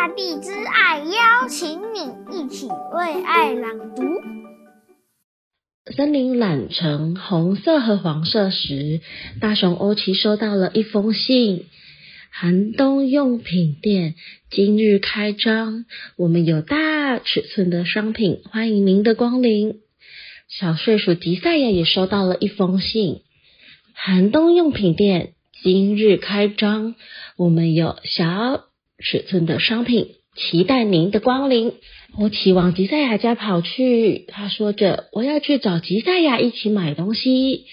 大地之爱邀请你一起为爱朗读。森林染成红色和黄色时，大熊欧奇收到了一封信。寒冬用品店今日开张，我们有大尺寸的商品，欢迎您的光临。小睡鼠迪赛亚也收到了一封信。寒冬用品店今日开张，我们有小尺寸的商品，期待您的光临。欧奇往吉赛亚家跑去，他说着：“我要去找吉赛亚一起买东西。”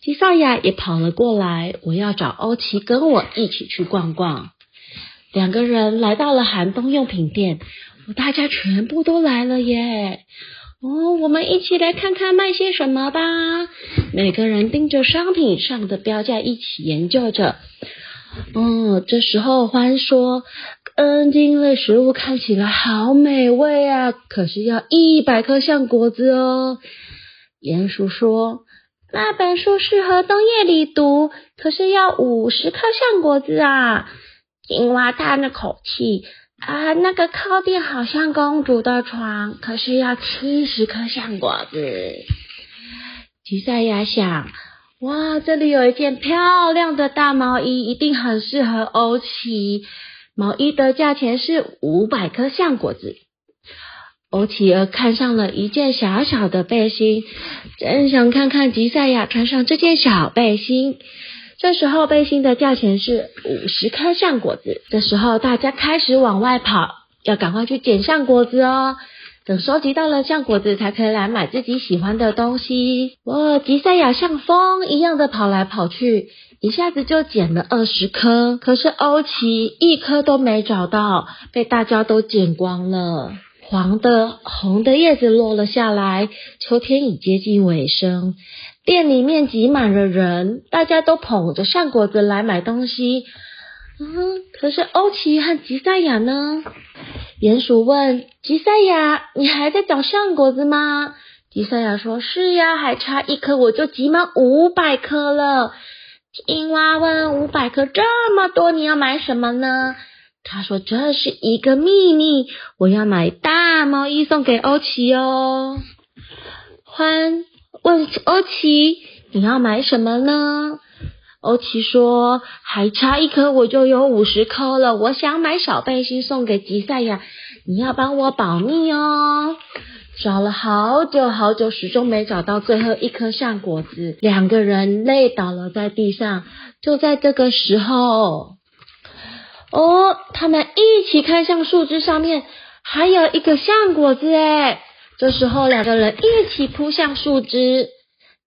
吉赛亚也跑了过来，我要找欧奇跟我一起去逛逛。两个人来到了寒冬用品店，大家全部都来了耶！哦，我们一起来看看卖些什么吧。每个人盯着商品上的标价一起研究着。哦，这时候欢说。根茎类食物看起来好美味啊，可是要一百颗橡果子哦。鼹鼠说：“那本书适合冬夜里读，可是要五十颗橡果子啊。”青蛙叹了口气：“啊，那个靠垫好像公主的床，可是要七十颗橡果子。”吉赛亚想：“哇，这里有一件漂亮的大毛衣，一定很适合欧奇。”毛衣的价钱是五百颗橡果子。欧奇儿看上了一件小小的背心，真想看看吉赛亚穿上这件小背心。这时候背心的价钱是五十颗橡果子。这时候大家开始往外跑，要赶快去捡橡果子哦。等收集到了橡果子，才可以来买自己喜欢的东西。哇，吉赛亚像风一样的跑来跑去。一下子就捡了二十颗，可是欧奇一颗都没找到，被大家都捡光了。黄的、红的叶子落了下来，秋天已接近尾声，店里面挤满了人，大家都捧着橡果子来买东西。嗯，可是欧奇和吉赛亚呢？鼹鼠问吉赛亚：“你还在找橡果子吗？”吉赛亚说：“是呀，还差一颗，我就集满五百颗了。”青蛙问：“五百颗这么多，你要买什么呢？”他说：“这是一个秘密，我要买大毛衣送给欧奇哦。”欢问欧奇：“你要买什么呢？”欧奇说：“还差一颗，我就有五十颗了。我想买小背心送给吉赛亚，你要帮我保密哦。”找了好久好久，始终没找到最后一颗橡果子，两个人累倒了在地上。就在这个时候，哦，他们一起看向树枝上面，还有一个橡果子诶。这时候，两个人一起扑向树枝。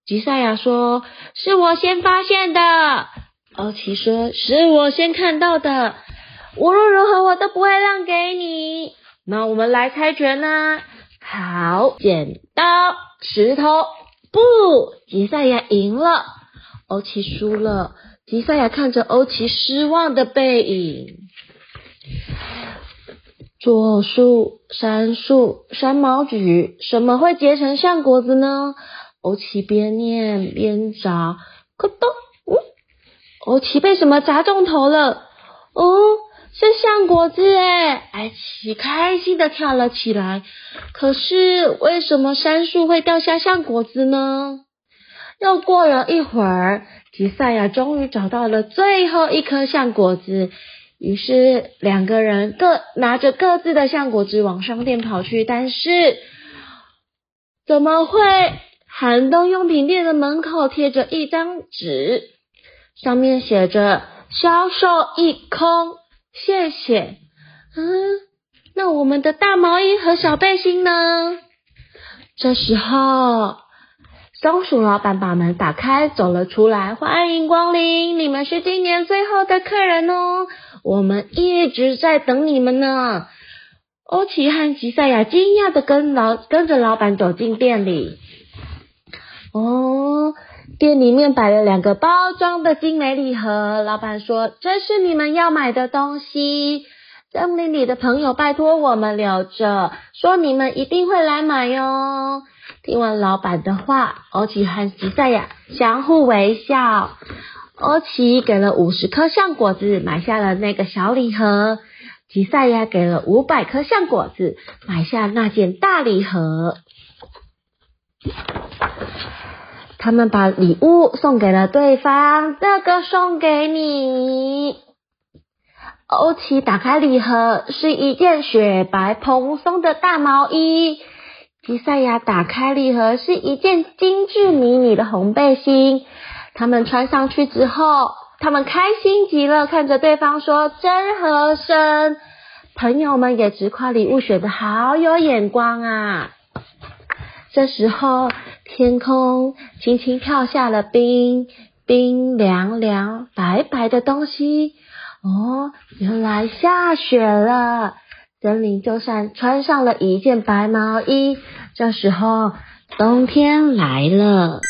吉赛亚说：“是我先发现的。”欧奇说：“是我先看到的。无论如何，我都不会让给你。”那我们来猜拳呢？好，剪刀石头布，吉赛亚赢了，欧奇输了。吉赛亚看着欧奇失望的背影，左树、杉树、山毛榉，什么会结成橡果子呢？欧奇边念边找，咕咚，呜，欧奇被什么砸中头了？哦。是橡果子哎，欧奇开心的跳了起来。可是为什么杉树会掉下橡果子呢？又过了一会儿，吉赛亚终于找到了最后一颗橡果子。于是两个人各拿着各自的橡果子往商店跑去。但是怎么会？寒冬用品店的门口贴着一张纸，上面写着“销售一空”。谢谢，嗯，那我们的大毛衣和小背心呢？这时候，松鼠老板把门打开，走了出来，欢迎光临，你们是今年最后的客人哦，我们一直在等你们呢。欧奇和吉赛亚惊讶的跟老跟着老板走进店里，哦。店里面摆了两个包装的精美礼盒，老板说，这是你们要买的东西。森林里的朋友拜托我们留着，说你们一定会来买哟。听完老板的话，欧奇和吉赛亚相互微笑。欧奇给了五十颗橡果子，买下了那个小礼盒。吉赛亚给了五百颗橡果子，买下那件大礼盒。他们把礼物送给了对方，这个送给你。欧奇打开礼盒，是一件雪白蓬松的大毛衣。吉赛亚打开礼盒，是一件精致迷你的红背心。他们穿上去之后，他们开心极了，看着对方说：“真合身。”朋友们也直夸礼物选得好有眼光啊。这时候，天空轻轻跳下了冰，冰凉凉、白白的东西。哦，原来下雪了。森林就算穿上了一件白毛衣，这时候冬天来了。